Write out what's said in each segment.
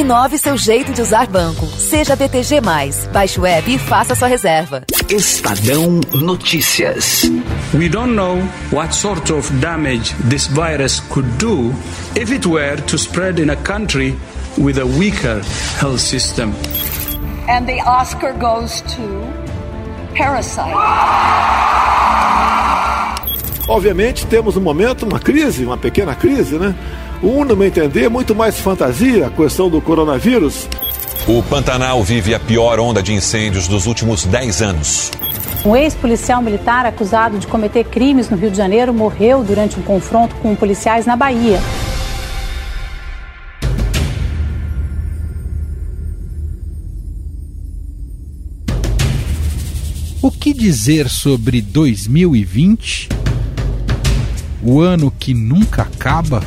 Inove seu jeito de usar banco. Seja BTG. Baixe o app e faça sua reserva. Estadão Notícias. We don't know what sort of damage this virus could do if it were to spread in a country with a weaker health system. And the Oscar goes to Parasite. Obviamente temos no momento uma crise, uma pequena crise, né? Um, no meu entender, muito mais fantasia a questão do coronavírus. O Pantanal vive a pior onda de incêndios dos últimos 10 anos. Um ex-policial militar acusado de cometer crimes no Rio de Janeiro morreu durante um confronto com policiais na Bahia. O que dizer sobre 2020? O ano que nunca acaba?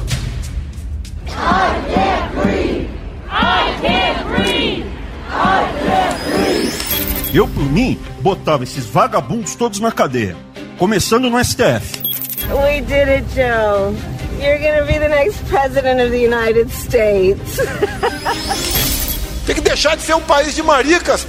Eu, por mim, botava esses vagabundos todos na cadeia. Começando no STF. We did it, Joe. You're gonna be the next president of the United States. Tem que deixar de ser um país de maricas.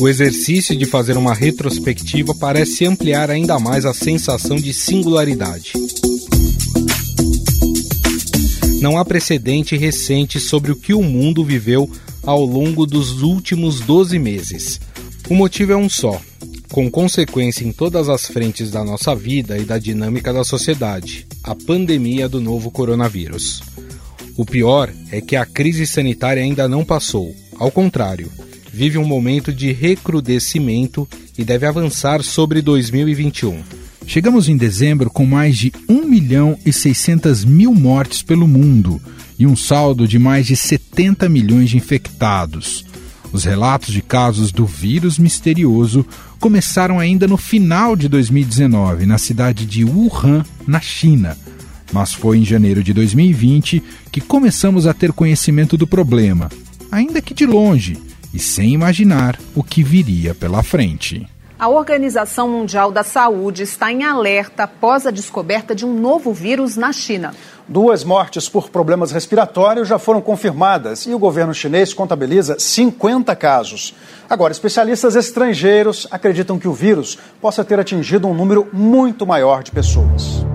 O exercício de fazer uma retrospectiva parece ampliar ainda mais a sensação de singularidade. Não há precedente recente sobre o que o mundo viveu ao longo dos últimos 12 meses. O motivo é um só: com consequência em todas as frentes da nossa vida e da dinâmica da sociedade a pandemia do novo coronavírus. O pior é que a crise sanitária ainda não passou, ao contrário, vive um momento de recrudescimento e deve avançar sobre 2021. Chegamos em dezembro com mais de 1 milhão e 600 mil mortes pelo mundo e um saldo de mais de 70 milhões de infectados. Os relatos de casos do vírus misterioso começaram ainda no final de 2019, na cidade de Wuhan, na China. Mas foi em janeiro de 2020 que começamos a ter conhecimento do problema, ainda que de longe e sem imaginar o que viria pela frente. A Organização Mundial da Saúde está em alerta após a descoberta de um novo vírus na China. Duas mortes por problemas respiratórios já foram confirmadas e o governo chinês contabiliza 50 casos. Agora, especialistas estrangeiros acreditam que o vírus possa ter atingido um número muito maior de pessoas.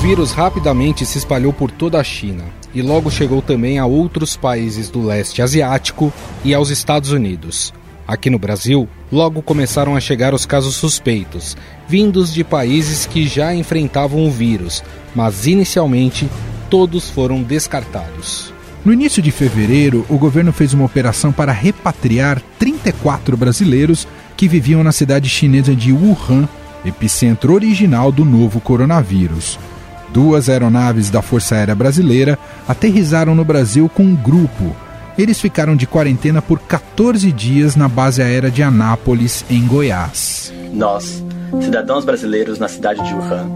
Vírus rapidamente se espalhou por toda a China e logo chegou também a outros países do leste asiático e aos Estados Unidos. Aqui no Brasil, logo começaram a chegar os casos suspeitos, vindos de países que já enfrentavam o vírus, mas inicialmente todos foram descartados. No início de fevereiro, o governo fez uma operação para repatriar 34 brasileiros que viviam na cidade chinesa de Wuhan, epicentro original do novo coronavírus. Duas aeronaves da Força Aérea Brasileira aterrizaram no Brasil com um grupo. Eles ficaram de quarentena por 14 dias na base aérea de Anápolis, em Goiás. Nós, cidadãos brasileiros na cidade de Wuhan,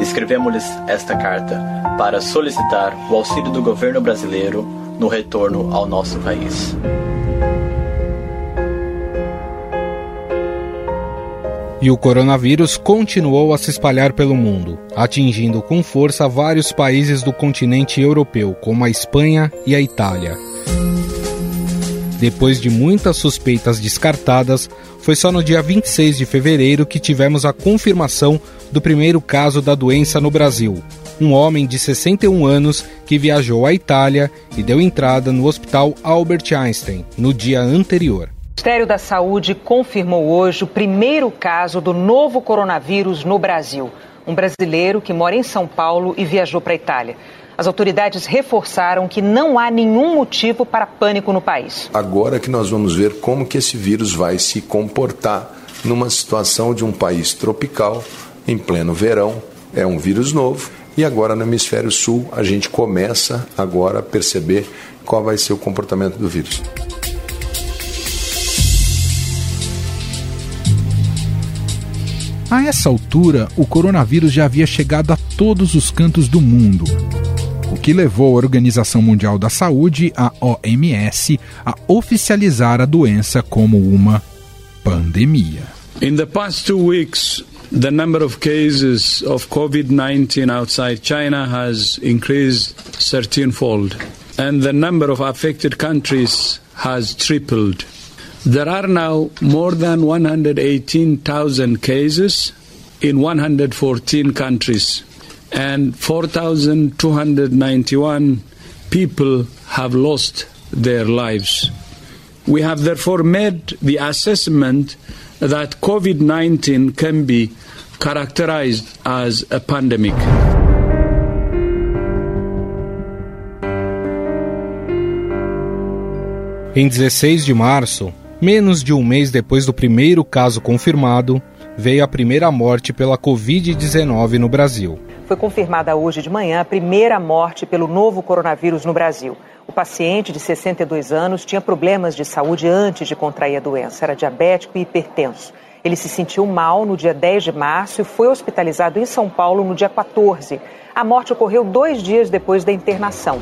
escrevemos-lhes esta carta para solicitar o auxílio do governo brasileiro no retorno ao nosso país. E o coronavírus continuou a se espalhar pelo mundo, atingindo com força vários países do continente europeu, como a Espanha e a Itália. Depois de muitas suspeitas descartadas, foi só no dia 26 de fevereiro que tivemos a confirmação do primeiro caso da doença no Brasil. Um homem de 61 anos que viajou à Itália e deu entrada no Hospital Albert Einstein no dia anterior. O Ministério da Saúde confirmou hoje o primeiro caso do novo coronavírus no Brasil. Um brasileiro que mora em São Paulo e viajou para a Itália. As autoridades reforçaram que não há nenhum motivo para pânico no país. Agora que nós vamos ver como que esse vírus vai se comportar numa situação de um país tropical, em pleno verão, é um vírus novo. E agora no hemisfério sul a gente começa agora a perceber qual vai ser o comportamento do vírus. A essa altura, o coronavírus já havia chegado a todos os cantos do mundo. o que levou a Organização Mundial da Saúde, a OMS, a oficializar a doença como uma pandemia. In the past two weeks, the number of cases of COVID 19 outside China has increased 13 fold, and the number of affected countries has tripled. There are now more than 118,000 cases in 114 countries, and 4,291 people have lost their lives. We have therefore made the assessment that COVID 19 can be characterized as a pandemic. Em 16 de março, menos de um mês depois do primeiro caso confirmado, veio a primeira morte pela Covid-19 no Brasil. Foi confirmada hoje de manhã a primeira morte pelo novo coronavírus no Brasil. O paciente de 62 anos tinha problemas de saúde antes de contrair a doença, era diabético e hipertenso. Ele se sentiu mal no dia 10 de março e foi hospitalizado em São Paulo no dia 14. A morte ocorreu dois dias depois da internação.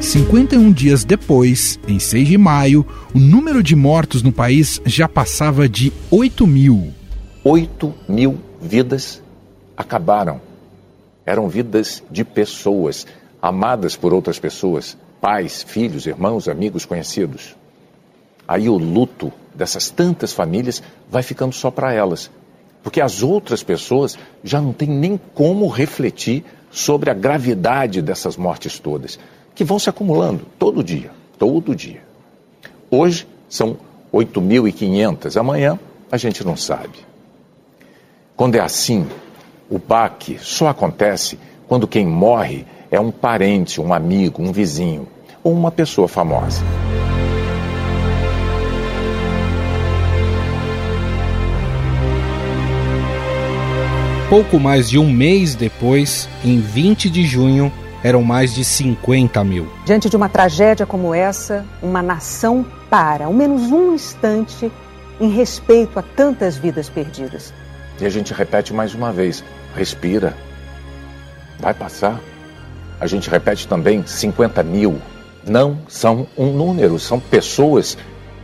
51 dias depois, em 6 de maio, o número de mortos no país já passava de 8 mil. 8 mil vidas acabaram. Eram vidas de pessoas, amadas por outras pessoas, pais, filhos, irmãos, amigos, conhecidos. Aí o luto dessas tantas famílias vai ficando só para elas, porque as outras pessoas já não têm nem como refletir sobre a gravidade dessas mortes todas que vão se acumulando todo dia, todo dia. Hoje são 8.500, amanhã a gente não sabe. Quando é assim, o baque só acontece quando quem morre é um parente, um amigo, um vizinho ou uma pessoa famosa. Pouco mais de um mês depois, em 20 de junho, eram mais de 50 mil. Diante de uma tragédia como essa, uma nação para, ao menos um instante, em respeito a tantas vidas perdidas. E a gente repete mais uma vez: respira, vai passar. A gente repete também: 50 mil. Não são um número, são pessoas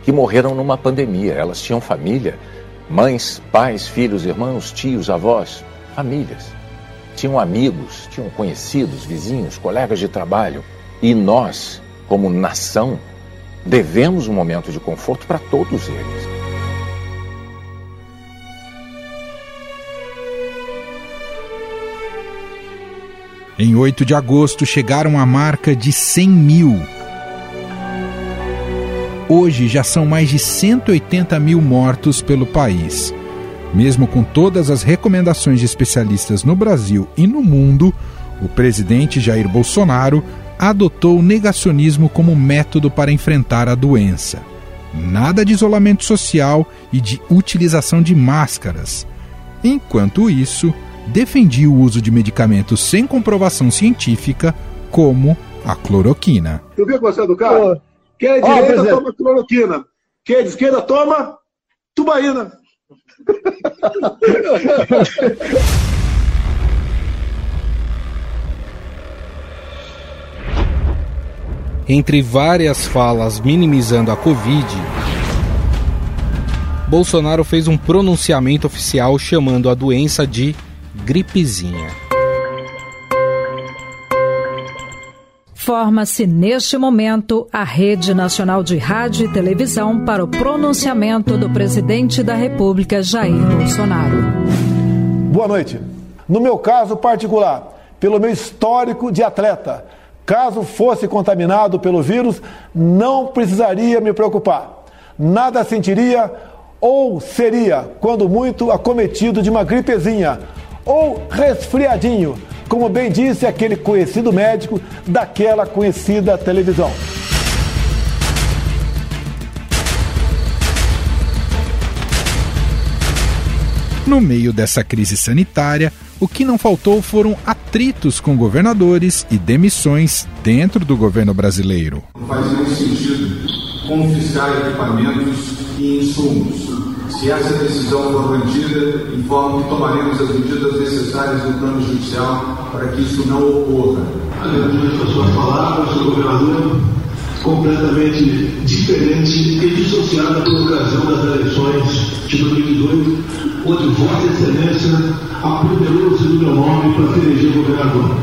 que morreram numa pandemia. Elas tinham família, mães, pais, filhos, irmãos, tios, avós, famílias tinham amigos, tinham conhecidos, vizinhos, colegas de trabalho. E nós, como nação, devemos um momento de conforto para todos eles. Em 8 de agosto chegaram à marca de 100 mil. Hoje já são mais de 180 mil mortos pelo país. Mesmo com todas as recomendações de especialistas no Brasil e no mundo, o presidente Jair Bolsonaro adotou o negacionismo como método para enfrentar a doença. Nada de isolamento social e de utilização de máscaras. Enquanto isso, defendia o uso de medicamentos sem comprovação científica, como a cloroquina. Eu vi que você é do cara? Quem é de direita toma cloroquina. Quem é de esquerda toma tubaína. Entre várias falas minimizando a Covid, Bolsonaro fez um pronunciamento oficial chamando a doença de gripezinha. Forma-se neste momento a Rede Nacional de Rádio e Televisão para o pronunciamento do presidente da República, Jair Bolsonaro. Boa noite. No meu caso particular, pelo meu histórico de atleta, caso fosse contaminado pelo vírus, não precisaria me preocupar. Nada sentiria ou seria, quando muito, acometido de uma gripezinha ou resfriadinho como bem disse aquele conhecido médico daquela conhecida televisão. No meio dessa crise sanitária, o que não faltou foram atritos com governadores e demissões dentro do governo brasileiro. Não faz nenhum sentido confiscar equipamentos e insumos Se essa decisão for mantida, informo que tomaremos as medidas necessárias no plano judicial para que isso não ocorra. Atendimento às suas palavras, o governador, completamente diferente e dissociada por ocasião das eleições de 2018, onde Vossa Excelência apoderou-se do meu nome para ser eleger governador.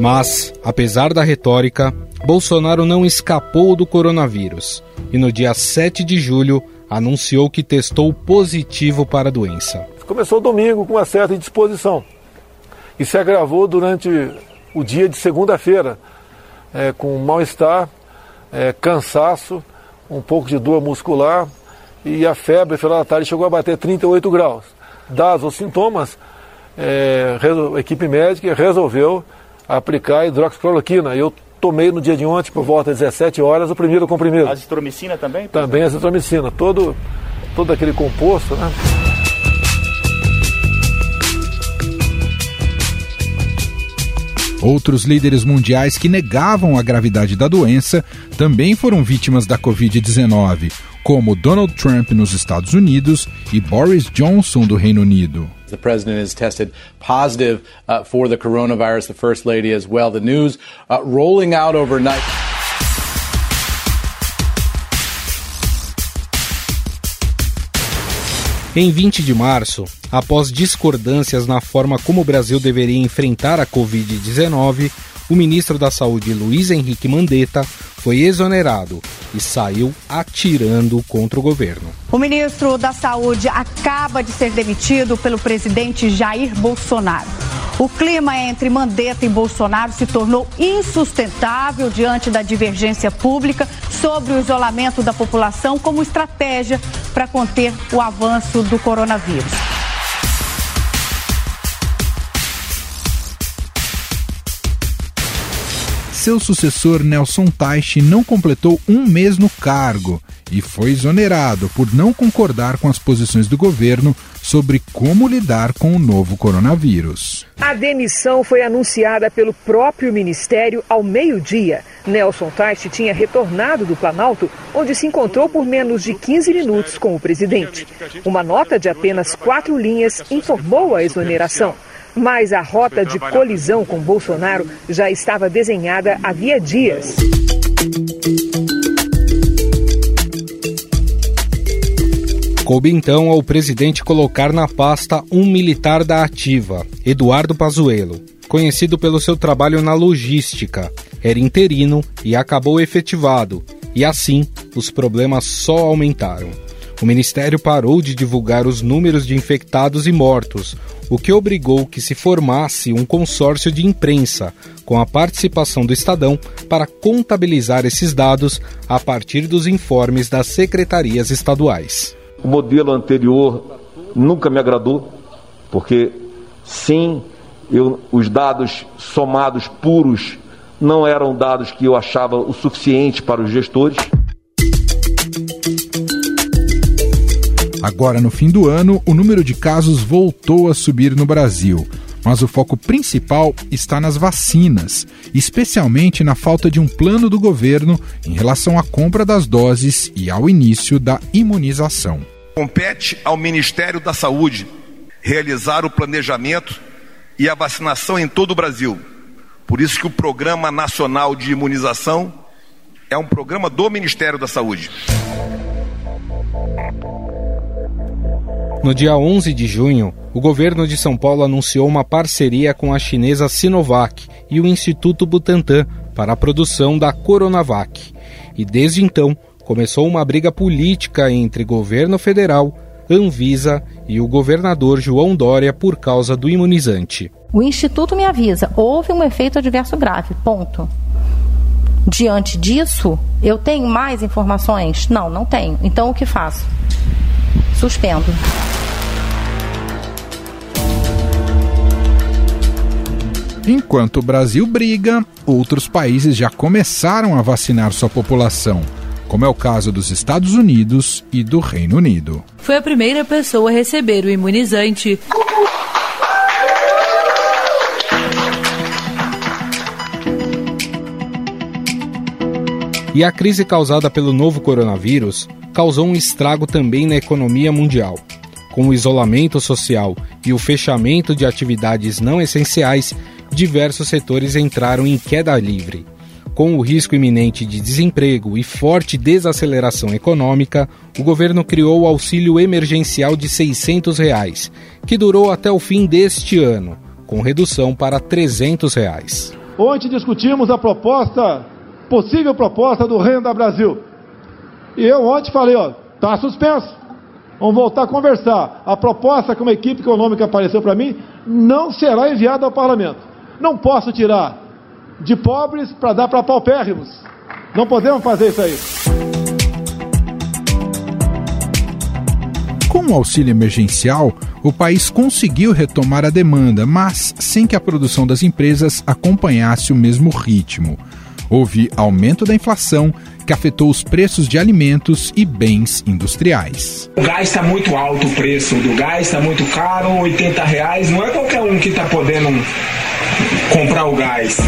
Mas, apesar da retórica, Bolsonaro não escapou do coronavírus e no dia 7 de julho anunciou que testou positivo para a doença. Começou domingo com uma certa indisposição e se agravou durante o dia de segunda-feira, é, com mal-estar, é, cansaço, um pouco de dor muscular e a febre, final da tarde, chegou a bater 38 graus. Dados os sintomas, é, a equipe médica resolveu aplicar hidroxicloroquina. Eu tomei no dia de ontem, por volta das 17 horas, o primeiro comprimido. Azitromicina também? Também azitromicina. Todo, todo aquele composto, né? Outros líderes mundiais que negavam a gravidade da doença também foram vítimas da Covid-19, como Donald Trump nos Estados Unidos e Boris Johnson do Reino Unido. The president is tested positive uh, for the coronavirus, the first lady as well. The news uh, rolling out overnight. Em 20 de março, após discordâncias na forma como o Brasil deveria enfrentar a Covid-19, o ministro da Saúde Luiz Henrique Mandetta foi exonerado e saiu atirando contra o governo. O ministro da Saúde acaba de ser demitido pelo presidente Jair Bolsonaro. O clima entre Mandetta e Bolsonaro se tornou insustentável diante da divergência pública sobre o isolamento da população como estratégia para conter o avanço do coronavírus. Seu sucessor Nelson Teich não completou um mês no cargo e foi exonerado por não concordar com as posições do governo sobre como lidar com o novo coronavírus. A demissão foi anunciada pelo próprio ministério ao meio-dia. Nelson Teich tinha retornado do Planalto, onde se encontrou por menos de 15 minutos com o presidente. Uma nota de apenas quatro linhas informou a exoneração mas a rota de colisão com Bolsonaro já estava desenhada havia dias. Coube então ao presidente colocar na pasta um militar da ativa, Eduardo Pazuello, conhecido pelo seu trabalho na logística. Era interino e acabou efetivado, e assim os problemas só aumentaram. O ministério parou de divulgar os números de infectados e mortos, o que obrigou que se formasse um consórcio de imprensa, com a participação do Estadão, para contabilizar esses dados a partir dos informes das secretarias estaduais. O modelo anterior nunca me agradou, porque sim, eu, os dados somados puros não eram dados que eu achava o suficiente para os gestores. Agora, no fim do ano, o número de casos voltou a subir no Brasil. Mas o foco principal está nas vacinas, especialmente na falta de um plano do governo em relação à compra das doses e ao início da imunização. Compete ao Ministério da Saúde realizar o planejamento e a vacinação em todo o Brasil. Por isso que o Programa Nacional de Imunização é um programa do Ministério da Saúde. No dia 11 de junho, o governo de São Paulo anunciou uma parceria com a chinesa Sinovac e o Instituto Butantan para a produção da Coronavac. E desde então, começou uma briga política entre governo federal, Anvisa e o governador João Dória por causa do imunizante. O Instituto me avisa, houve um efeito adverso grave, ponto. Diante disso, eu tenho mais informações? Não, não tenho. Então o que faço? Suspendo. Enquanto o Brasil briga, outros países já começaram a vacinar sua população, como é o caso dos Estados Unidos e do Reino Unido. Foi a primeira pessoa a receber o imunizante. E a crise causada pelo novo coronavírus causou um estrago também na economia mundial. Com o isolamento social e o fechamento de atividades não essenciais, diversos setores entraram em queda livre. Com o risco iminente de desemprego e forte desaceleração econômica, o governo criou o auxílio emergencial de 600 reais, que durou até o fim deste ano, com redução para 300 reais. Ontem discutimos a proposta, possível proposta do Renda Brasil. E eu ontem falei, ó, tá suspenso. Vamos voltar a conversar. A proposta que uma equipe econômica apareceu para mim não será enviada ao parlamento. Não posso tirar de pobres para dar para paupérrimos. Não podemos fazer isso aí. Com o auxílio emergencial, o país conseguiu retomar a demanda, mas sem que a produção das empresas acompanhasse o mesmo ritmo. Houve aumento da inflação que afetou os preços de alimentos e bens industriais. O gás está muito alto, o preço do gás está muito caro, 80 reais. Não é qualquer um que está podendo comprar o gás.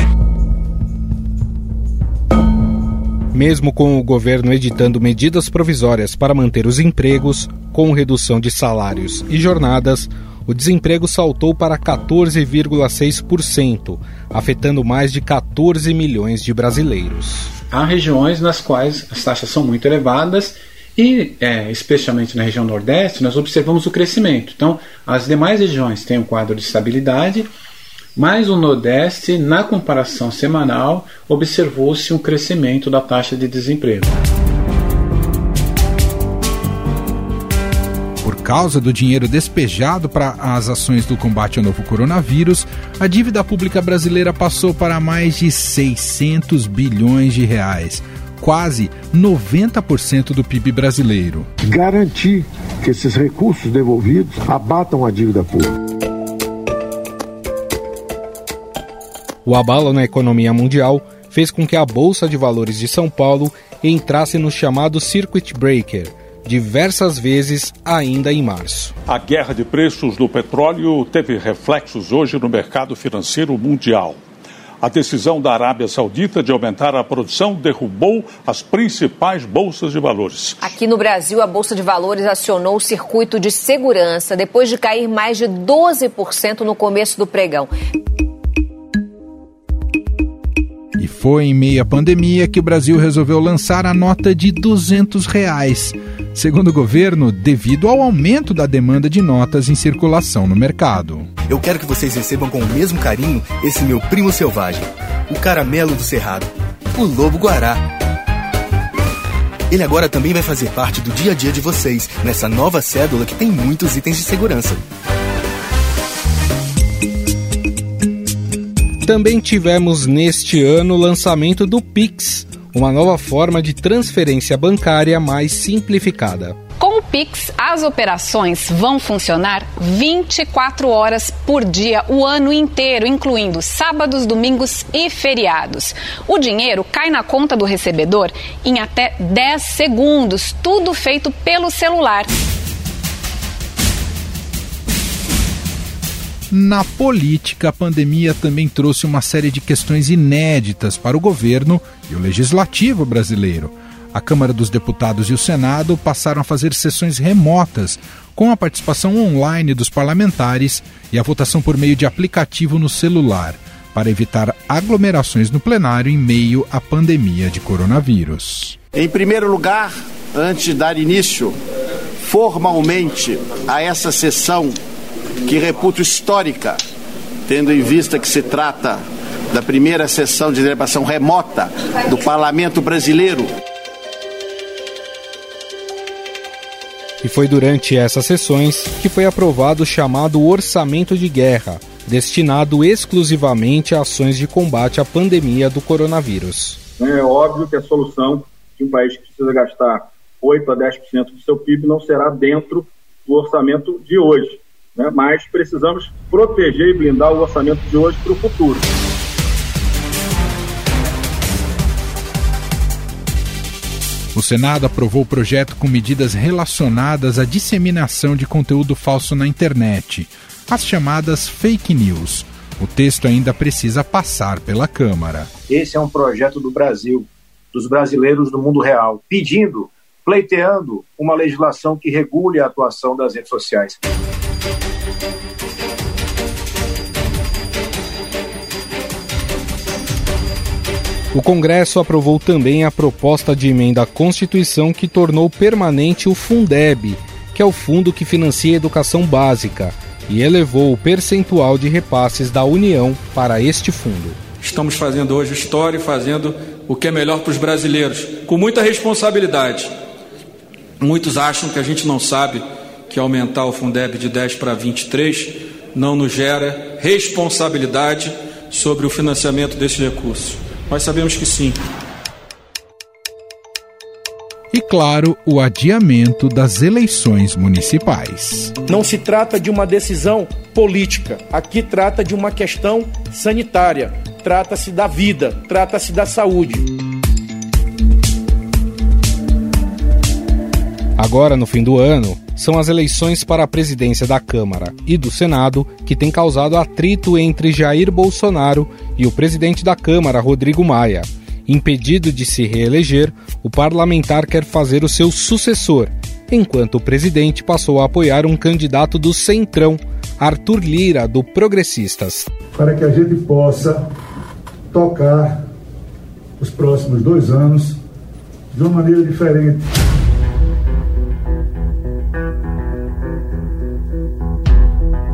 Mesmo com o governo editando medidas provisórias para manter os empregos, com redução de salários e jornadas, o desemprego saltou para 14,6%, afetando mais de 14 milhões de brasileiros. Há regiões nas quais as taxas são muito elevadas e, é, especialmente na região Nordeste, nós observamos o crescimento. Então, as demais regiões têm um quadro de estabilidade mas o Nordeste, na comparação semanal, observou-se um crescimento da taxa de desemprego. Por causa do dinheiro despejado para as ações do combate ao novo coronavírus, a dívida pública brasileira passou para mais de 600 bilhões de reais, quase 90% do PIB brasileiro. Garantir que esses recursos devolvidos abatam a dívida pública. O abalo na economia mundial fez com que a Bolsa de Valores de São Paulo entrasse no chamado Circuit Breaker, diversas vezes ainda em março. A guerra de preços do petróleo teve reflexos hoje no mercado financeiro mundial. A decisão da Arábia Saudita de aumentar a produção derrubou as principais bolsas de valores. Aqui no Brasil, a Bolsa de Valores acionou o circuito de segurança depois de cair mais de 12% no começo do pregão. Foi em meio à pandemia que o Brasil resolveu lançar a nota de 200 reais. Segundo o governo, devido ao aumento da demanda de notas em circulação no mercado. Eu quero que vocês recebam com o mesmo carinho esse meu primo selvagem, o caramelo do cerrado, o lobo guará. Ele agora também vai fazer parte do dia a dia de vocês, nessa nova cédula que tem muitos itens de segurança. Também tivemos neste ano o lançamento do Pix, uma nova forma de transferência bancária mais simplificada. Com o Pix, as operações vão funcionar 24 horas por dia, o ano inteiro, incluindo sábados, domingos e feriados. O dinheiro cai na conta do recebedor em até 10 segundos, tudo feito pelo celular. Na política, a pandemia também trouxe uma série de questões inéditas para o governo e o legislativo brasileiro. A Câmara dos Deputados e o Senado passaram a fazer sessões remotas, com a participação online dos parlamentares e a votação por meio de aplicativo no celular, para evitar aglomerações no plenário em meio à pandemia de coronavírus. Em primeiro lugar, antes de dar início formalmente a essa sessão que reputo histórica, tendo em vista que se trata da primeira sessão de deliberação remota do Parlamento Brasileiro. E foi durante essas sessões que foi aprovado o chamado Orçamento de Guerra, destinado exclusivamente a ações de combate à pandemia do coronavírus. É óbvio que a solução de um país que precisa gastar 8 a 10% do seu PIB não será dentro do orçamento de hoje né? mas precisamos proteger e blindar o orçamento de hoje para o futuro. O Senado aprovou o projeto com medidas relacionadas à disseminação de conteúdo falso na internet, as chamadas fake news. O texto ainda precisa passar pela Câmara. Esse é um projeto do Brasil. dos brasileiros no mundo real, pedindo, pleiteando uma legislação que regule a atuação das redes sociais. O Congresso aprovou também a proposta de emenda à Constituição que tornou permanente o Fundeb, que é o fundo que financia a educação básica, e elevou o percentual de repasses da União para este fundo. Estamos fazendo hoje história e fazendo o que é melhor para os brasileiros, com muita responsabilidade. Muitos acham que a gente não sabe que aumentar o Fundeb de 10 para 23 não nos gera responsabilidade sobre o financiamento desses recursos. Nós sabemos que sim. E claro, o adiamento das eleições municipais. Não se trata de uma decisão política, aqui trata de uma questão sanitária, trata-se da vida, trata-se da saúde. Agora, no fim do ano, são as eleições para a presidência da Câmara e do Senado que têm causado atrito entre Jair Bolsonaro e o presidente da Câmara, Rodrigo Maia. Impedido de se reeleger, o parlamentar quer fazer o seu sucessor, enquanto o presidente passou a apoiar um candidato do Centrão, Arthur Lira, do Progressistas. Para que a gente possa tocar os próximos dois anos de uma maneira diferente.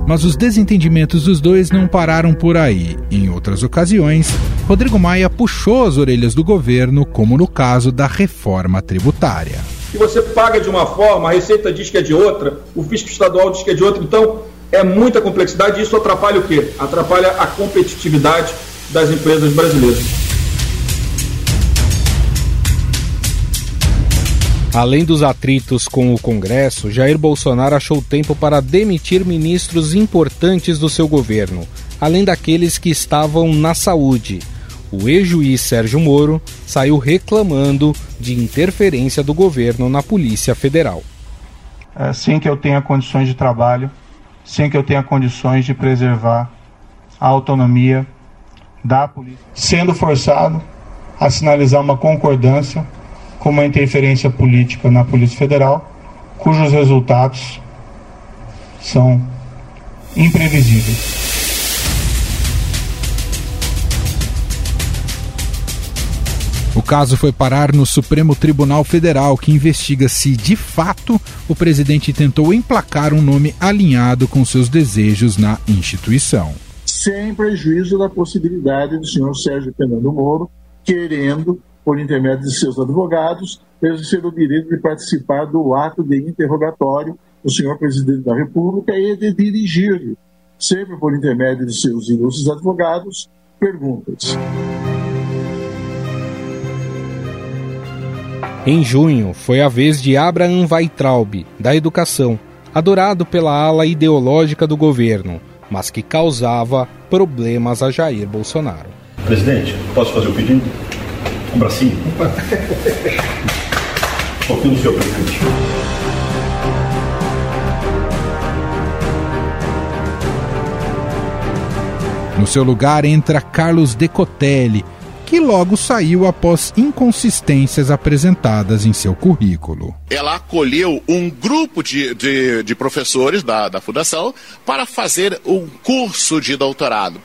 Mas os desentendimentos dos dois não pararam por aí. Em outras ocasiões, Rodrigo Maia puxou as orelhas do governo, como no caso da reforma tributária. Se você paga de uma forma, a Receita diz que é de outra, o fisco estadual diz que é de outra, então é muita complexidade e isso atrapalha o quê? Atrapalha a competitividade das empresas brasileiras. Além dos atritos com o Congresso, Jair Bolsonaro achou tempo para demitir ministros importantes do seu governo, além daqueles que estavam na saúde. O ex-juiz Sérgio Moro saiu reclamando de interferência do governo na Polícia Federal. É, sem que eu tenha condições de trabalho, sem que eu tenha condições de preservar a autonomia da polícia, sendo forçado a sinalizar uma concordância com uma interferência política na Polícia Federal, cujos resultados são imprevisíveis. O caso foi parar no Supremo Tribunal Federal, que investiga se, de fato, o presidente tentou emplacar um nome alinhado com seus desejos na instituição. Sem prejuízo da possibilidade do senhor Sérgio Fernando Moro querendo por intermédio de seus advogados, exercer o direito de participar do ato de interrogatório do senhor presidente da República e de dirigir, sempre por intermédio de seus ilustres advogados, perguntas. Em junho, foi a vez de Abraham Weitraub, da Educação, adorado pela ala ideológica do governo, mas que causava problemas a Jair Bolsonaro. Presidente, posso fazer o pedido? Um bracinho? Um pouquinho do seu presidente. No seu lugar entra Carlos Decotelli, que logo saiu após inconsistências apresentadas em seu currículo. Ela acolheu um grupo de, de, de professores da, da fundação para fazer um curso de doutorado.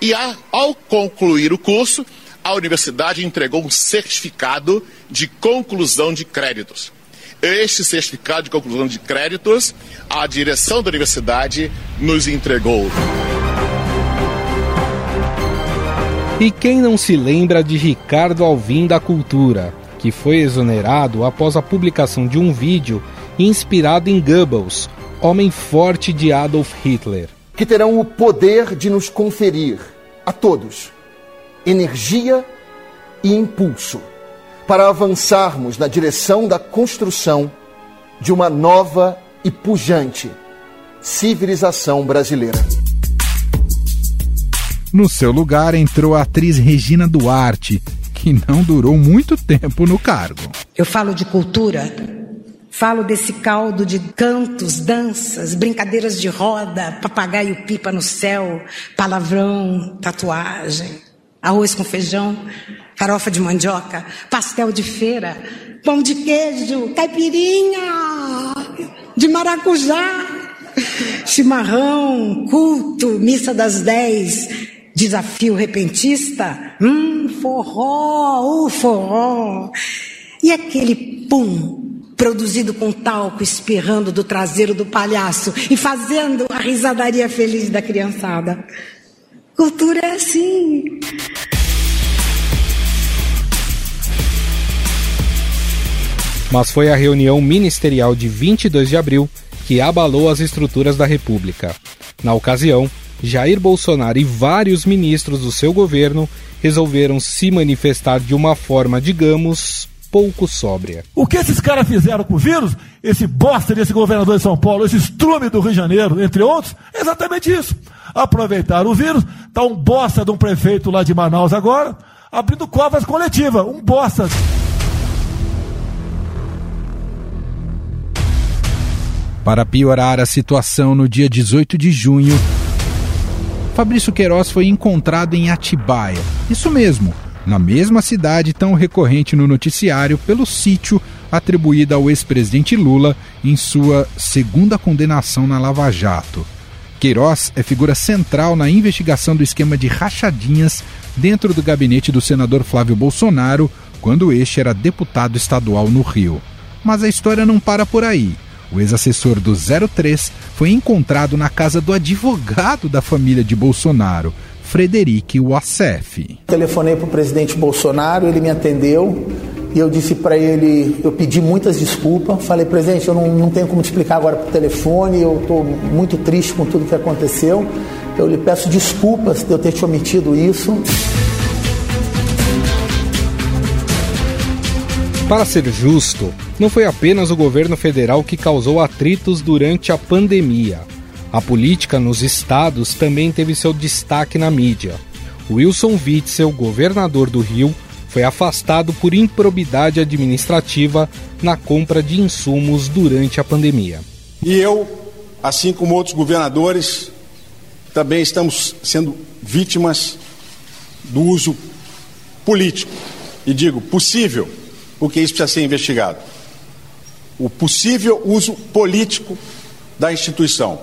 E a, ao concluir o curso, a universidade entregou um certificado de conclusão de créditos. Este certificado de conclusão de créditos, a direção da universidade nos entregou. E quem não se lembra de Ricardo Alvim da Cultura, que foi exonerado após a publicação de um vídeo inspirado em Goebbels, homem forte de Adolf Hitler. Que terão o poder de nos conferir, a todos, energia e impulso para avançarmos na direção da construção de uma nova e pujante civilização brasileira. No seu lugar entrou a atriz Regina Duarte, que não durou muito tempo no cargo. Eu falo de cultura, falo desse caldo de cantos, danças, brincadeiras de roda, papagaio pipa no céu, palavrão, tatuagem arroz com feijão, farofa de mandioca, pastel de feira, pão de queijo, caipirinha de maracujá, chimarrão, culto, missa das dez, desafio repentista, hum, forró, o forró. E aquele pum produzido com talco espirrando do traseiro do palhaço e fazendo a risadaria feliz da criançada. Cultura é assim. Mas foi a reunião ministerial de 22 de abril que abalou as estruturas da República. Na ocasião, Jair Bolsonaro e vários ministros do seu governo resolveram se manifestar de uma forma, digamos, pouco sóbria. O que esses caras fizeram com o vírus, esse bosta desse governador de São Paulo, esse estrume do Rio de Janeiro, entre outros, é exatamente isso. Aproveitaram o vírus, tá um bosta de um prefeito lá de Manaus agora, abrindo covas coletivas, um bosta. Para piorar a situação, no dia 18 de junho, Fabrício Queiroz foi encontrado em Atibaia. Isso mesmo, na mesma cidade tão recorrente no noticiário pelo sítio atribuído ao ex-presidente Lula em sua segunda condenação na Lava Jato. Queiroz é figura central na investigação do esquema de rachadinhas dentro do gabinete do senador Flávio Bolsonaro, quando este era deputado estadual no Rio. Mas a história não para por aí. O ex-assessor do 03 foi encontrado na casa do advogado da família de Bolsonaro, Frederic Wassef. Telefonei para o presidente Bolsonaro, ele me atendeu e eu disse para ele, eu pedi muitas desculpas, falei, presidente, eu não, não tenho como te explicar agora por telefone, eu estou muito triste com tudo que aconteceu, eu lhe peço desculpas de eu ter te omitido isso. Para ser justo, não foi apenas o governo federal que causou atritos durante a pandemia. A política nos estados também teve seu destaque na mídia. Wilson Witzel, governador do Rio, foi afastado por improbidade administrativa na compra de insumos durante a pandemia. E eu, assim como outros governadores, também estamos sendo vítimas do uso político. E digo possível porque isso precisa ser investigado. O possível uso político da instituição.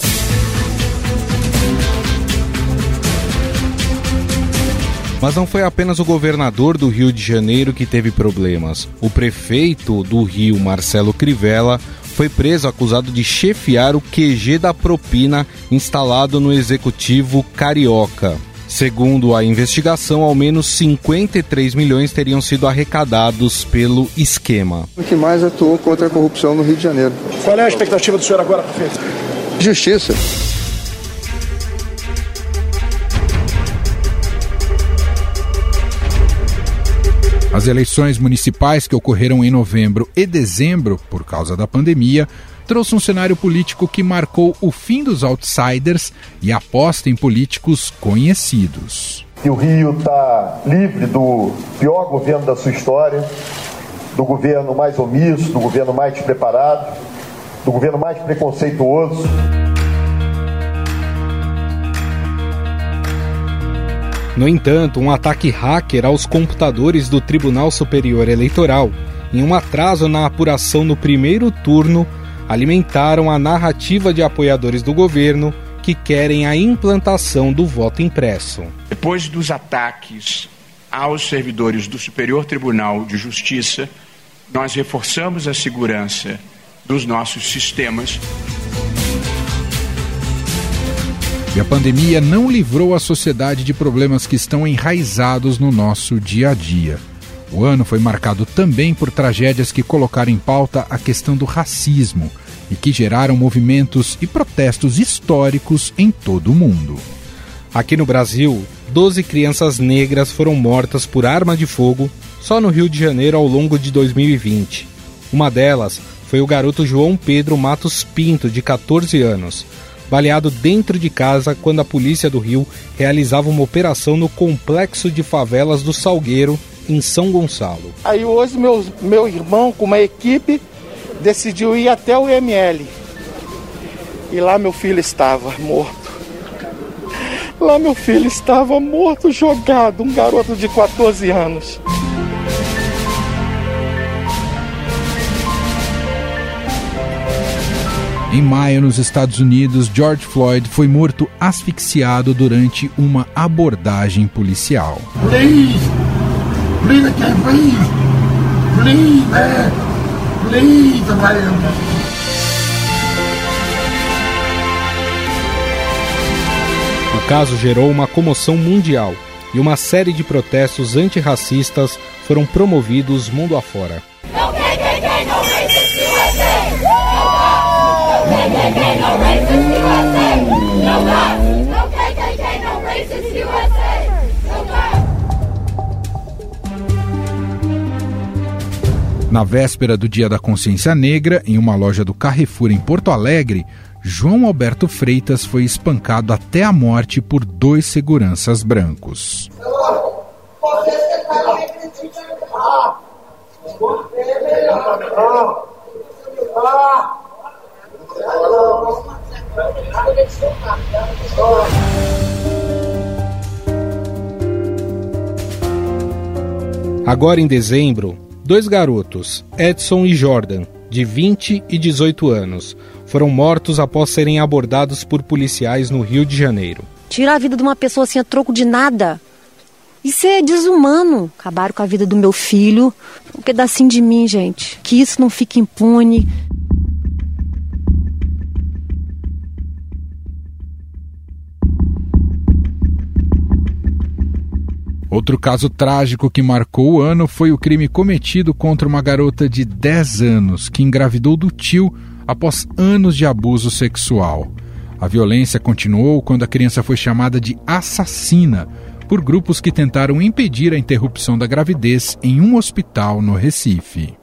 Mas não foi apenas o governador do Rio de Janeiro que teve problemas. O prefeito do Rio, Marcelo Crivella, foi preso acusado de chefiar o QG da propina instalado no executivo carioca. Segundo a investigação, ao menos 53 milhões teriam sido arrecadados pelo esquema. O que mais atuou contra a corrupção no Rio de Janeiro. Qual é a expectativa do senhor agora, prefeito? Justiça. As eleições municipais que ocorreram em novembro e dezembro, por causa da pandemia, trouxe um cenário político que marcou o fim dos outsiders e aposta em políticos conhecidos. O Rio está livre do pior governo da sua história, do governo mais omisso, do governo mais despreparado, do governo mais preconceituoso. No entanto, um ataque hacker aos computadores do Tribunal Superior Eleitoral, em um atraso na apuração no primeiro turno, alimentaram a narrativa de apoiadores do governo que querem a implantação do voto impresso. Depois dos ataques aos servidores do Superior Tribunal de Justiça, nós reforçamos a segurança dos nossos sistemas. E a pandemia não livrou a sociedade de problemas que estão enraizados no nosso dia a dia. O ano foi marcado também por tragédias que colocaram em pauta a questão do racismo e que geraram movimentos e protestos históricos em todo o mundo. Aqui no Brasil, 12 crianças negras foram mortas por arma de fogo só no Rio de Janeiro ao longo de 2020. Uma delas foi o garoto João Pedro Matos Pinto, de 14 anos, baleado dentro de casa quando a polícia do Rio realizava uma operação no complexo de favelas do Salgueiro, em São Gonçalo. Aí hoje meu, meu irmão, com uma equipe, decidiu ir até o ML. E lá meu filho estava morto. Lá meu filho estava morto, jogado, um garoto de 14 anos. Em maio, nos Estados Unidos, George Floyd foi morto asfixiado durante uma abordagem policial. Please, please, please, please, man. please, O caso gerou uma comoção mundial e uma série de protestos antirracistas foram promovidos mundo afora. Na véspera do Dia da Consciência Negra, em uma loja do Carrefour em Porto Alegre, João Alberto Freitas foi espancado até a morte por dois seguranças brancos. Agora em dezembro, dois garotos, Edson e Jordan, de 20 e 18 anos, foram mortos após serem abordados por policiais no Rio de Janeiro. Tirar a vida de uma pessoa assim a troco de nada. Isso é desumano. Acabaram com a vida do meu filho. Um pedacinho de mim, gente. Que isso não fique impune. Outro caso trágico que marcou o ano foi o crime cometido contra uma garota de 10 anos que engravidou do tio após anos de abuso sexual. A violência continuou quando a criança foi chamada de assassina por grupos que tentaram impedir a interrupção da gravidez em um hospital no Recife.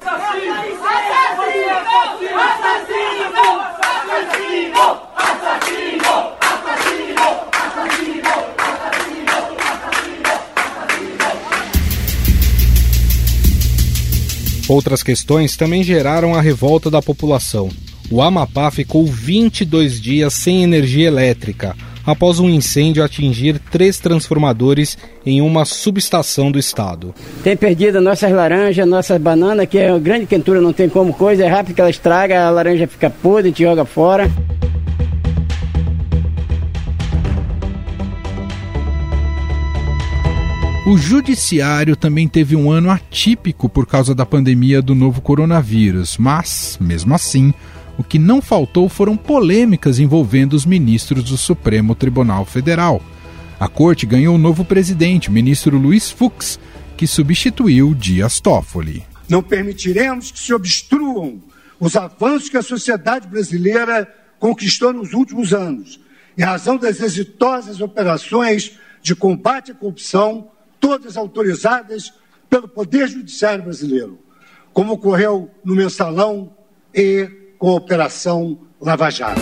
Outras questões também geraram a revolta da população. O Amapá ficou 22 dias sem energia elétrica, após um incêndio atingir três transformadores em uma subestação do estado. Tem perdido nossas laranjas, nossas bananas, que é uma grande quentura, não tem como coisa, é rápido que ela estraga, a laranja fica podre, te joga fora. O judiciário também teve um ano atípico por causa da pandemia do novo coronavírus, mas, mesmo assim, o que não faltou foram polêmicas envolvendo os ministros do Supremo Tribunal Federal. A corte ganhou um novo presidente, o ministro Luiz Fux, que substituiu Dias Toffoli. Não permitiremos que se obstruam os avanços que a sociedade brasileira conquistou nos últimos anos, em razão das exitosas operações de combate à corrupção todas autorizadas pelo Poder Judiciário brasileiro, como ocorreu no mensalão e com a Operação Lava Jato.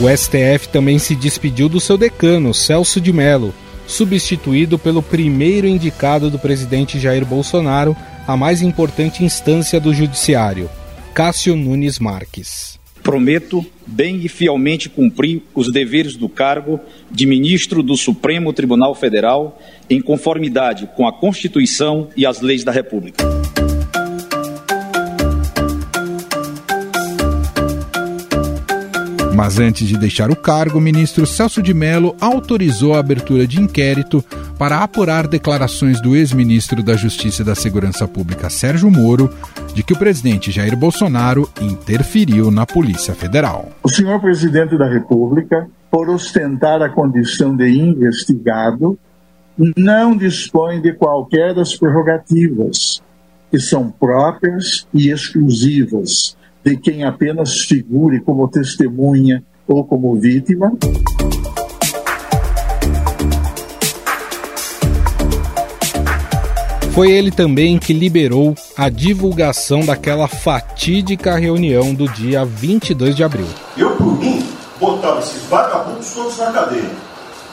O STF também se despediu do seu decano, Celso de Mello, substituído pelo primeiro indicado do presidente Jair Bolsonaro, a mais importante instância do Judiciário, Cássio Nunes Marques. Prometo bem e fielmente cumprir os deveres do cargo de ministro do Supremo Tribunal Federal em conformidade com a Constituição e as leis da República. Mas antes de deixar o cargo, o ministro Celso de Mello autorizou a abertura de inquérito para apurar declarações do ex-ministro da Justiça e da Segurança Pública Sérgio Moro de que o presidente Jair Bolsonaro interferiu na Polícia Federal. O senhor presidente da República, por ostentar a condição de investigado, não dispõe de qualquer das prerrogativas que são próprias e exclusivas de quem apenas figure como testemunha ou como vítima. Foi ele também que liberou a divulgação daquela fatídica reunião do dia 22 de abril. Eu, por mim, botava esses vagabundos todos na cadeia,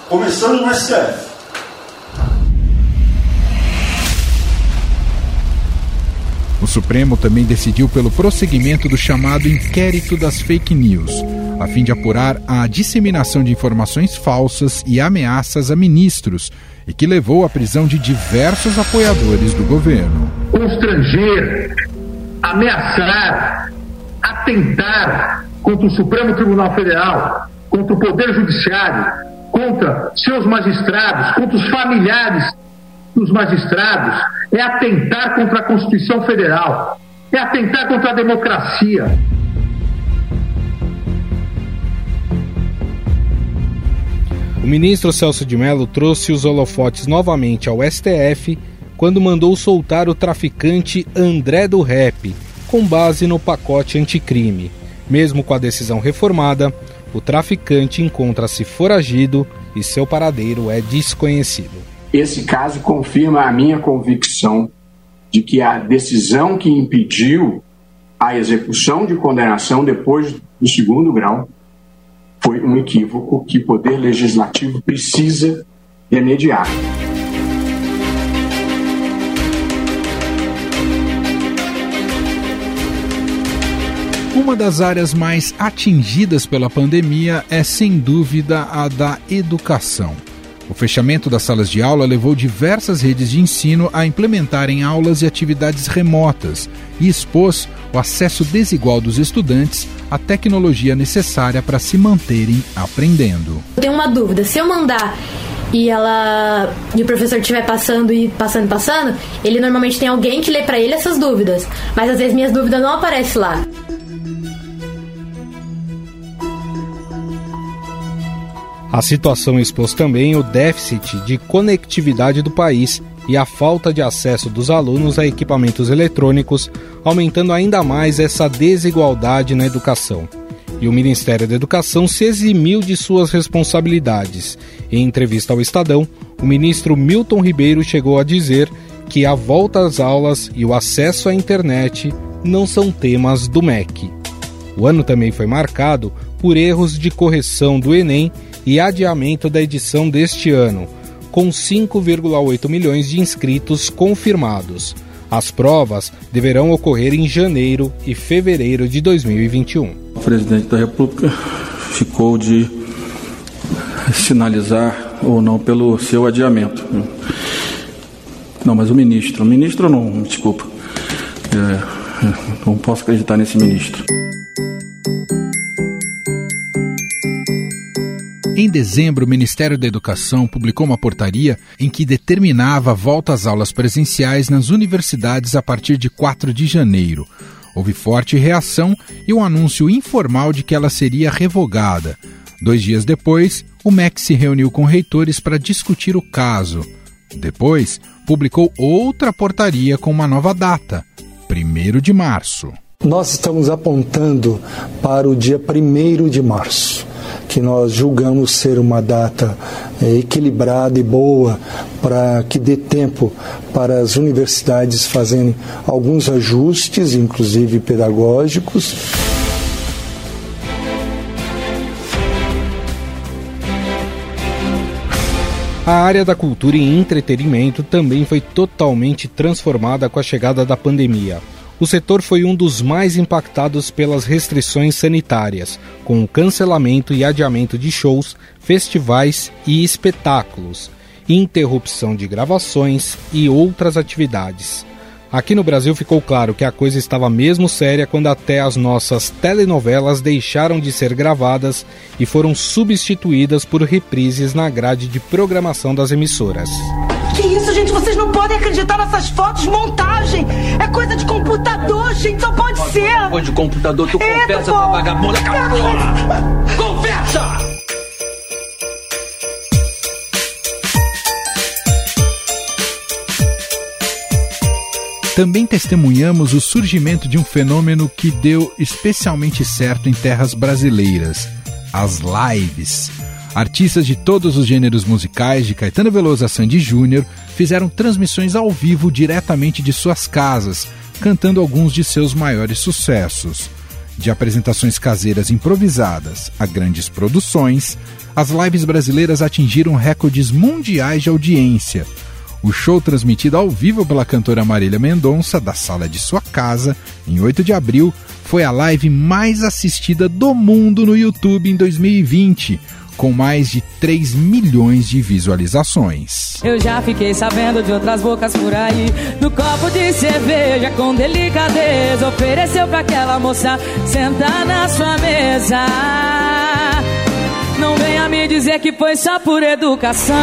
começando no STF. O Supremo também decidiu pelo prosseguimento do chamado inquérito das fake news, a fim de apurar a disseminação de informações falsas e ameaças a ministros e que levou à prisão de diversos apoiadores do governo. Constranger, ameaçar, atentar contra o Supremo Tribunal Federal, contra o Poder Judiciário, contra seus magistrados, contra os familiares dos magistrados, é atentar contra a Constituição Federal, é atentar contra a democracia. O ministro Celso de Mello trouxe os holofotes novamente ao STF quando mandou soltar o traficante André do Rep, com base no pacote anticrime. Mesmo com a decisão reformada, o traficante encontra-se foragido e seu paradeiro é desconhecido. Esse caso confirma a minha convicção de que a decisão que impediu a execução de condenação depois do segundo grau foi um equívoco que o Poder Legislativo precisa remediar. Uma das áreas mais atingidas pela pandemia é, sem dúvida, a da educação. O fechamento das salas de aula levou diversas redes de ensino a implementarem aulas e atividades remotas e expôs o acesso desigual dos estudantes à tecnologia necessária para se manterem aprendendo. Eu tenho uma dúvida: se eu mandar e ela e o professor estiver passando e passando passando, ele normalmente tem alguém que lê para ele essas dúvidas, mas às vezes minhas dúvidas não aparecem lá. A situação expôs também o déficit de conectividade do país e a falta de acesso dos alunos a equipamentos eletrônicos, aumentando ainda mais essa desigualdade na educação. E o Ministério da Educação se eximiu de suas responsabilidades. Em entrevista ao Estadão, o ministro Milton Ribeiro chegou a dizer que a volta às aulas e o acesso à internet não são temas do MEC. O ano também foi marcado por erros de correção do Enem e adiamento da edição deste ano, com 5,8 milhões de inscritos confirmados. As provas deverão ocorrer em janeiro e fevereiro de 2021. O presidente da República ficou de sinalizar ou não pelo seu adiamento. Não, mas o ministro. O ministro não, desculpa. É, não posso acreditar nesse ministro. Em dezembro, o Ministério da Educação publicou uma portaria em que determinava a volta às aulas presenciais nas universidades a partir de 4 de janeiro. Houve forte reação e um anúncio informal de que ela seria revogada. Dois dias depois, o MEC se reuniu com reitores para discutir o caso. Depois, publicou outra portaria com uma nova data, 1 de março. Nós estamos apontando para o dia 1 de março que nós julgamos ser uma data é, equilibrada e boa para que dê tempo para as universidades fazerem alguns ajustes, inclusive pedagógicos. A área da cultura e entretenimento também foi totalmente transformada com a chegada da pandemia. O setor foi um dos mais impactados pelas restrições sanitárias, com o cancelamento e adiamento de shows, festivais e espetáculos, interrupção de gravações e outras atividades. Aqui no Brasil ficou claro que a coisa estava mesmo séria quando até as nossas telenovelas deixaram de ser gravadas e foram substituídas por reprises na grade de programação das emissoras. Que? Vocês não podem acreditar nessas fotos, montagem. É coisa de computador, gente. Só pode ser. Coisa de computador, tu Eita, confessa pra vagabunda. Confessa! Também testemunhamos o surgimento de um fenômeno que deu especialmente certo em terras brasileiras: as lives. Artistas de todos os gêneros musicais, de Caetano Veloso a Sandy Júnior, fizeram transmissões ao vivo diretamente de suas casas, cantando alguns de seus maiores sucessos. De apresentações caseiras improvisadas a grandes produções, as lives brasileiras atingiram recordes mundiais de audiência. O show transmitido ao vivo pela cantora Marília Mendonça, da sala de sua casa, em 8 de abril, foi a live mais assistida do mundo no YouTube em 2020 com mais de 3 milhões de visualizações. Eu já fiquei sabendo de outras bocas por aí. No copo de cerveja, com delicadeza, ofereceu pra aquela moça sentar na sua mesa. Não venha me dizer que foi só por educação.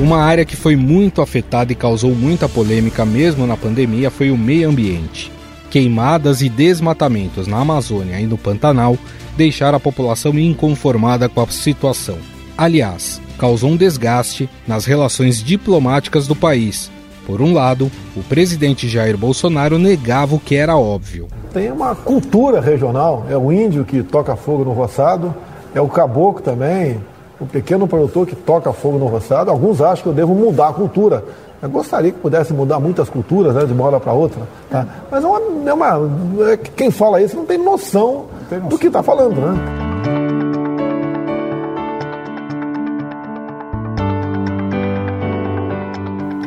Uma área que foi muito afetada e causou muita polêmica mesmo na pandemia foi o meio ambiente. Queimadas e desmatamentos na Amazônia e no Pantanal deixaram a população inconformada com a situação. Aliás, causou um desgaste nas relações diplomáticas do país. Por um lado, o presidente Jair Bolsonaro negava o que era óbvio. Tem uma cultura regional, é o índio que toca fogo no roçado, é o caboclo também, o pequeno produtor que toca fogo no roçado, alguns acham que eu devo mudar a cultura. Eu gostaria que pudesse mudar muitas culturas né, de uma hora para outra. Tá? Mas é uma, é uma, é, quem fala isso não tem noção, tem noção. do que está falando. Né?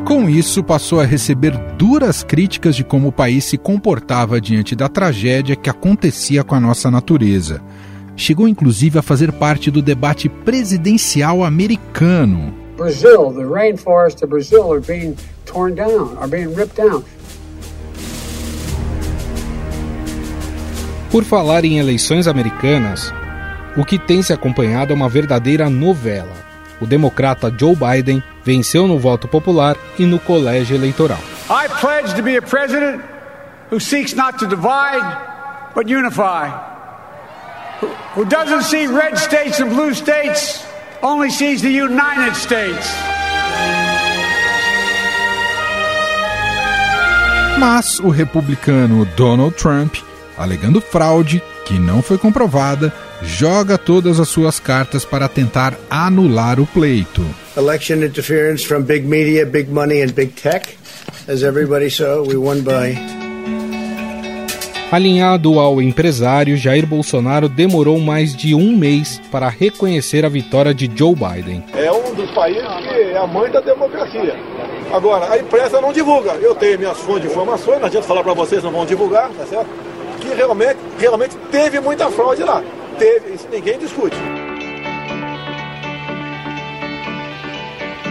Com isso, passou a receber duras críticas de como o país se comportava diante da tragédia que acontecia com a nossa natureza chegou inclusive a fazer parte do debate presidencial americano. Brazil, the rainforests of Brazil are being torn down, are being ripped down. Por falar em eleições americanas, o que tem se acompanhado é uma verdadeira novela. O democrata Joe Biden venceu no voto popular e no colégio eleitoral. I pledge to be a president who seeks not to divide but unify who doesn't see red states and blue states, only sees the United States. Mas o republicano Donald Trump, alegando fraude que não foi comprovada, joga todas as suas cartas para tentar anular o pleito. Election interference from big media, big money and big tech. As everybody saw, we won by Alinhado ao empresário, Jair Bolsonaro demorou mais de um mês para reconhecer a vitória de Joe Biden. É um dos países que é a mãe da democracia. Agora, a imprensa não divulga. Eu tenho minhas fontes de informações, não adianta falar para vocês, não vão divulgar, tá certo? Que realmente, realmente teve muita fraude lá. Teve, isso ninguém discute.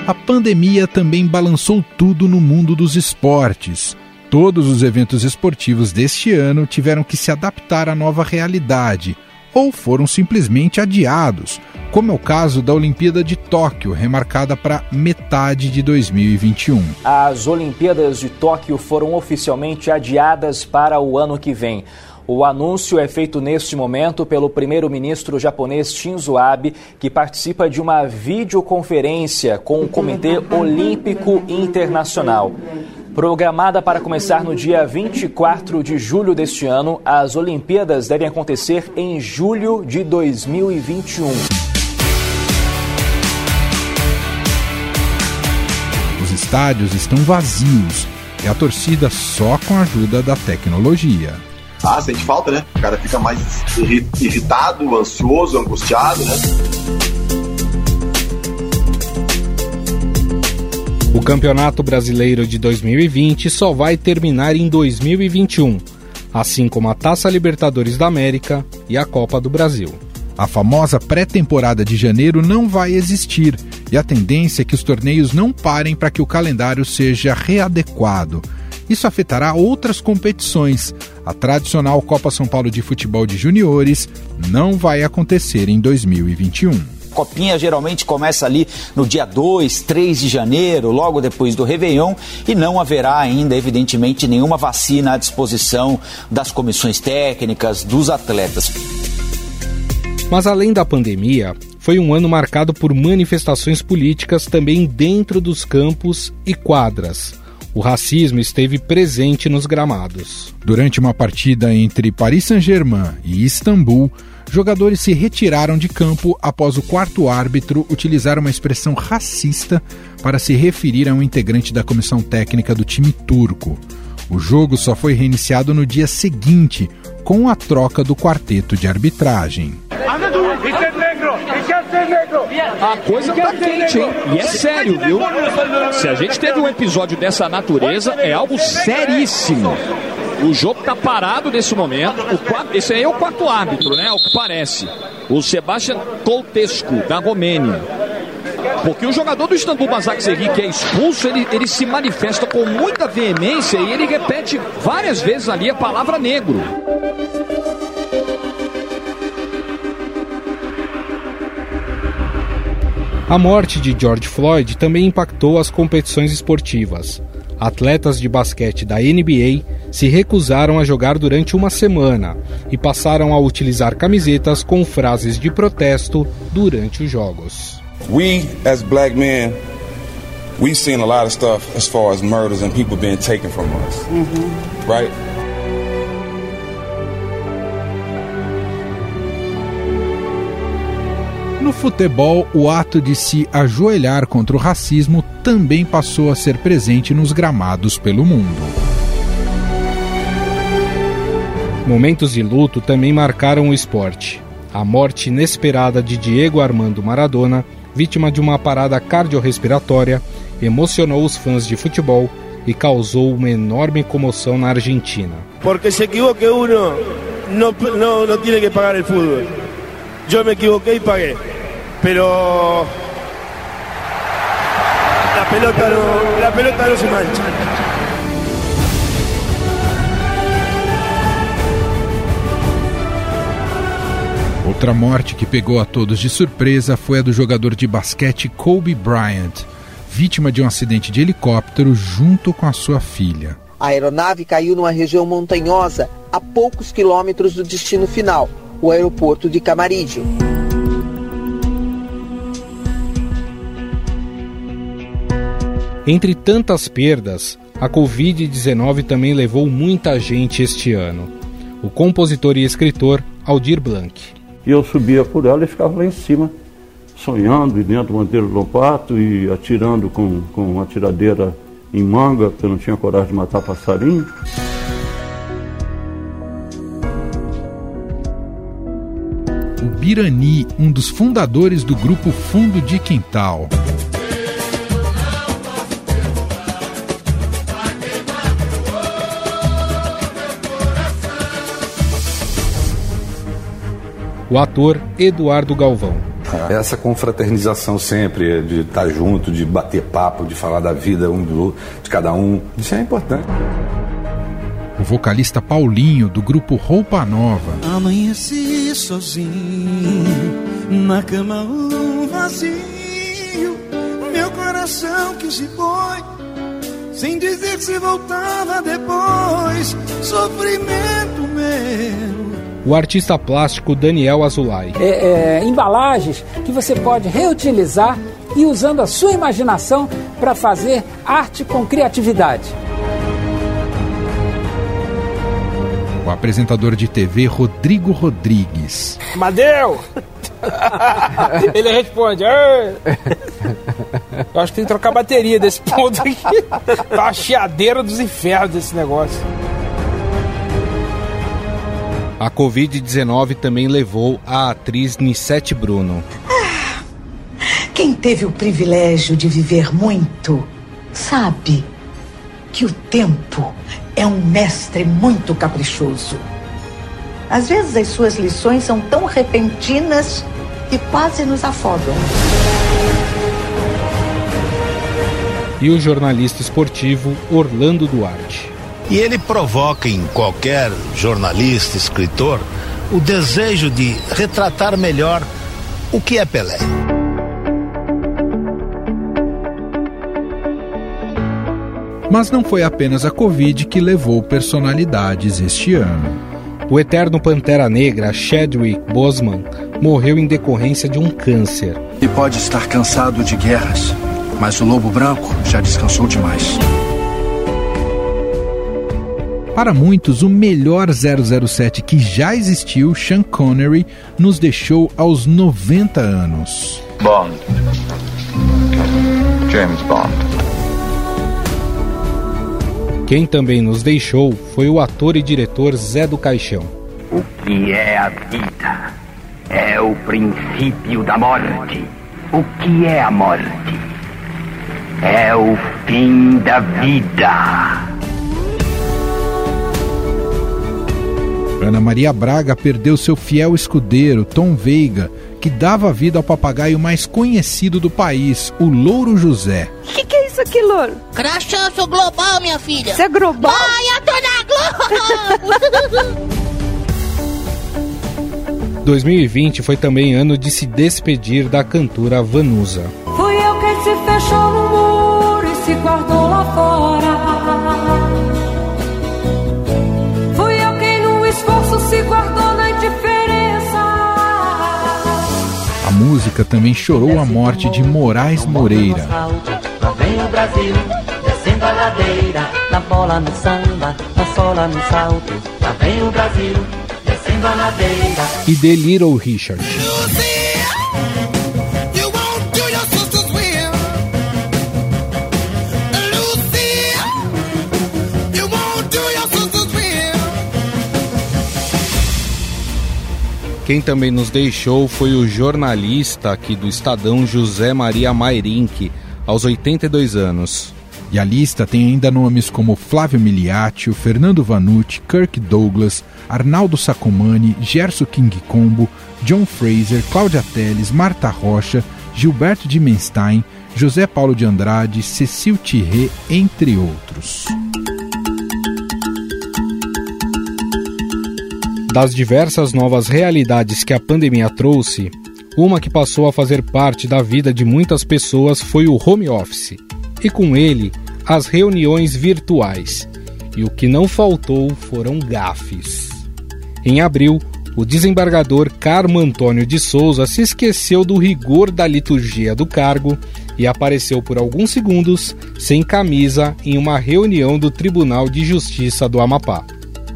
A pandemia também balançou tudo no mundo dos esportes. Todos os eventos esportivos deste ano tiveram que se adaptar à nova realidade ou foram simplesmente adiados, como é o caso da Olimpíada de Tóquio, remarcada para metade de 2021. As Olimpíadas de Tóquio foram oficialmente adiadas para o ano que vem. O anúncio é feito neste momento pelo primeiro-ministro japonês Shinzo Abe, que participa de uma videoconferência com o Comitê Olímpico Internacional. Programada para começar no dia 24 de julho deste ano, as Olimpíadas devem acontecer em julho de 2021. Os estádios estão vazios e a torcida só com a ajuda da tecnologia. Ah, sente falta, né? O cara fica mais irritado, ansioso, angustiado, né? O Campeonato Brasileiro de 2020 só vai terminar em 2021, assim como a Taça Libertadores da América e a Copa do Brasil. A famosa pré-temporada de janeiro não vai existir e a tendência é que os torneios não parem para que o calendário seja readequado. Isso afetará outras competições. A tradicional Copa São Paulo de Futebol de Juniores não vai acontecer em 2021. Copinha geralmente começa ali no dia 2, 3 de janeiro, logo depois do Réveillon, e não haverá ainda, evidentemente, nenhuma vacina à disposição das comissões técnicas, dos atletas. Mas além da pandemia, foi um ano marcado por manifestações políticas também dentro dos campos e quadras. O racismo esteve presente nos gramados. Durante uma partida entre Paris Saint-Germain e Istambul, jogadores se retiraram de campo após o quarto árbitro utilizar uma expressão racista para se referir a um integrante da comissão técnica do time turco. O jogo só foi reiniciado no dia seguinte, com a troca do quarteto de arbitragem. A coisa tá quente, hein? E é sério, viu? Se a gente teve um episódio dessa natureza, é algo seríssimo. O jogo está parado nesse momento. O quarto, esse aí é o quarto árbitro, né? O que parece. O Sebastian Coltesco, da Romênia. Porque o jogador do Istambul Basaksehir que é expulso, ele, ele se manifesta com muita veemência e ele repete várias vezes ali a palavra negro. A morte de George Floyd também impactou as competições esportivas. Atletas de basquete da NBA se recusaram a jogar durante uma semana e passaram a utilizar camisetas com frases de protesto durante os jogos. We, as black men, we've seen a lot of stuff as far as murders and people being taken from us, right? No futebol, o ato de se ajoelhar contra o racismo também passou a ser presente nos gramados pelo mundo. Momentos de luto também marcaram o esporte. A morte inesperada de Diego Armando Maradona, vítima de uma parada cardiorrespiratória, emocionou os fãs de futebol e causou uma enorme comoção na Argentina. Porque se equivoque uno, no, no, no tiene que pagar el fútbol. Yo me equivoqué y pagué. Pero la pelota no, la pelota no se mancha. Outra morte que pegou a todos de surpresa foi a do jogador de basquete Kobe Bryant, vítima de um acidente de helicóptero junto com a sua filha. A aeronave caiu numa região montanhosa a poucos quilômetros do destino final, o aeroporto de Camarígio. Entre tantas perdas, a Covid-19 também levou muita gente este ano. O compositor e escritor Aldir Blanc. E eu subia por ela e ficava lá em cima, sonhando, e dentro do manteiro do pato e atirando com, com uma tiradeira em manga, porque eu não tinha coragem de matar passarinho. O Birani, um dos fundadores do grupo Fundo de Quintal. O ator Eduardo Galvão. Essa confraternização sempre, de estar junto, de bater papo, de falar da vida um do, de cada um, isso é importante. O vocalista Paulinho, do grupo Roupa Nova. Amanheci sozinho, na cama um vazio, meu coração que se foi, sem dizer se voltava depois, sofrimento meu o artista plástico Daniel Azulay. É, é, embalagens que você pode reutilizar e usando a sua imaginação para fazer arte com criatividade. O apresentador de TV Rodrigo Rodrigues. Madeu! Ele responde. Eu acho que tem que trocar a bateria desse ponto aqui. Tá a chiadeira dos infernos desse negócio. A Covid-19 também levou a atriz Nissete Bruno. Ah, quem teve o privilégio de viver muito, sabe que o tempo é um mestre muito caprichoso. Às vezes as suas lições são tão repentinas que quase nos afogam. E o jornalista esportivo Orlando Duarte. E ele provoca em qualquer jornalista, escritor, o desejo de retratar melhor o que é Pelé. Mas não foi apenas a Covid que levou personalidades este ano. O eterno Pantera Negra, Chadwick Boseman, morreu em decorrência de um câncer. E pode estar cansado de guerras, mas o Lobo Branco já descansou demais. Para muitos, o melhor 007 que já existiu, Sean Connery, nos deixou aos 90 anos. Bond. James Bond. Quem também nos deixou foi o ator e diretor Zé do Caixão. O que é a vida? É o princípio da morte. O que é a morte? É o fim da vida. Ana Maria Braga perdeu seu fiel escudeiro, Tom Veiga, que dava vida ao papagaio mais conhecido do país, o Louro José. O que, que, é isso aqui, Louro? Crachância global, minha filha. Você é global? Vai, eu tô na Globo! 2020 foi também ano de se despedir da cantora Vanusa. Fui eu quem se fechou no muro e se guardou lá fora. Música também chorou a morte de Moraes Moreira. Lá vem o Brasil, descendo a ladeira, na bola, no samba, na sola, no salto. Lá vem o Brasil, descendo a ladeira. E The Little Richard. Quem também nos deixou foi o jornalista aqui do Estadão José Maria Mairink, aos 82 anos. E a lista tem ainda nomes como Flávio Miliaccio, Fernando Vanucci, Kirk Douglas, Arnaldo Sacomani, Gerson King Combo, John Fraser, Cláudia Teles, Marta Rocha, Gilberto de Menstein, José Paulo de Andrade, Cecil Thierry, entre outros. Das diversas novas realidades que a pandemia trouxe, uma que passou a fazer parte da vida de muitas pessoas foi o home office, e com ele, as reuniões virtuais. E o que não faltou foram gafes. Em abril, o desembargador Carmo Antônio de Souza se esqueceu do rigor da liturgia do cargo e apareceu por alguns segundos sem camisa em uma reunião do Tribunal de Justiça do Amapá.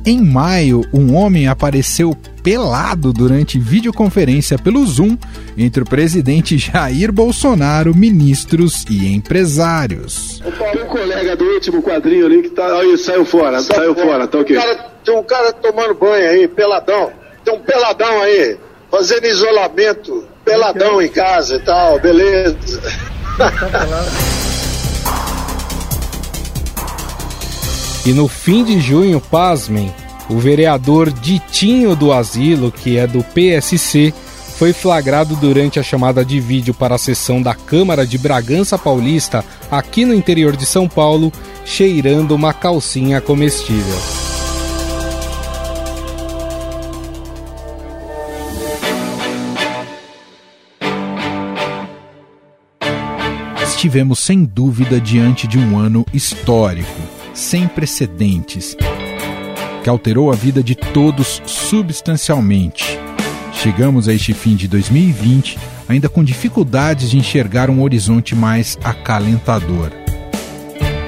Em maio, um homem apareceu pelado durante videoconferência pelo Zoom entre o presidente Jair Bolsonaro, ministros e empresários. Tem um colega do último quadrinho ali que tá. Aí, saiu fora, saiu fora, tá ok. Cara, tem um cara tomando banho aí, peladão. Tem um peladão aí, fazendo isolamento, peladão em casa e tal, beleza. E no fim de junho, pasmem, o vereador Ditinho do Asilo, que é do PSC, foi flagrado durante a chamada de vídeo para a sessão da Câmara de Bragança Paulista, aqui no interior de São Paulo, cheirando uma calcinha comestível. Estivemos sem dúvida diante de um ano histórico, sem precedentes, que alterou a vida de todos substancialmente. Chegamos a este fim de 2020 ainda com dificuldades de enxergar um horizonte mais acalentador.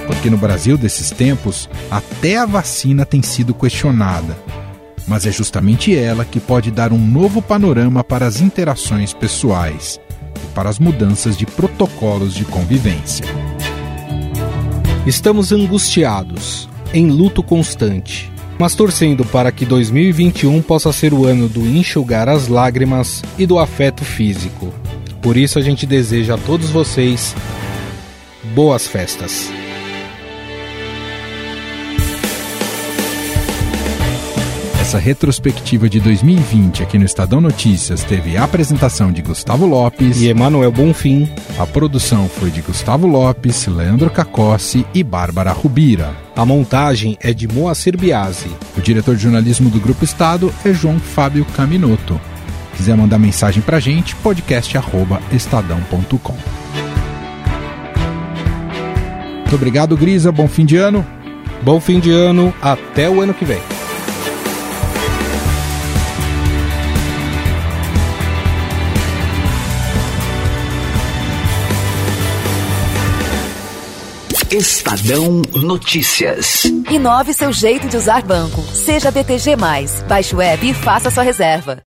Porque no Brasil desses tempos, até a vacina tem sido questionada. Mas é justamente ela que pode dar um novo panorama para as interações pessoais e para as mudanças de protocolos de convivência. Estamos angustiados, em luto constante, mas torcendo para que 2021 possa ser o ano do enxugar as lágrimas e do afeto físico. Por isso a gente deseja a todos vocês boas festas. Essa retrospectiva de 2020 aqui no Estadão Notícias teve a apresentação de Gustavo Lopes e Emanuel Bonfim. A produção foi de Gustavo Lopes, Leandro Cacossi e Bárbara Rubira. A montagem é de Moacir Biasi. O diretor de jornalismo do Grupo Estado é João Fábio Caminoto. Quiser mandar mensagem pra gente, podcast@estadão.com. Muito obrigado, Grisa. Bom fim de ano. Bom fim de ano. Até o ano que vem. Estadão Notícias. Inove seu jeito de usar banco. Seja BTG. Baixe o app e faça sua reserva.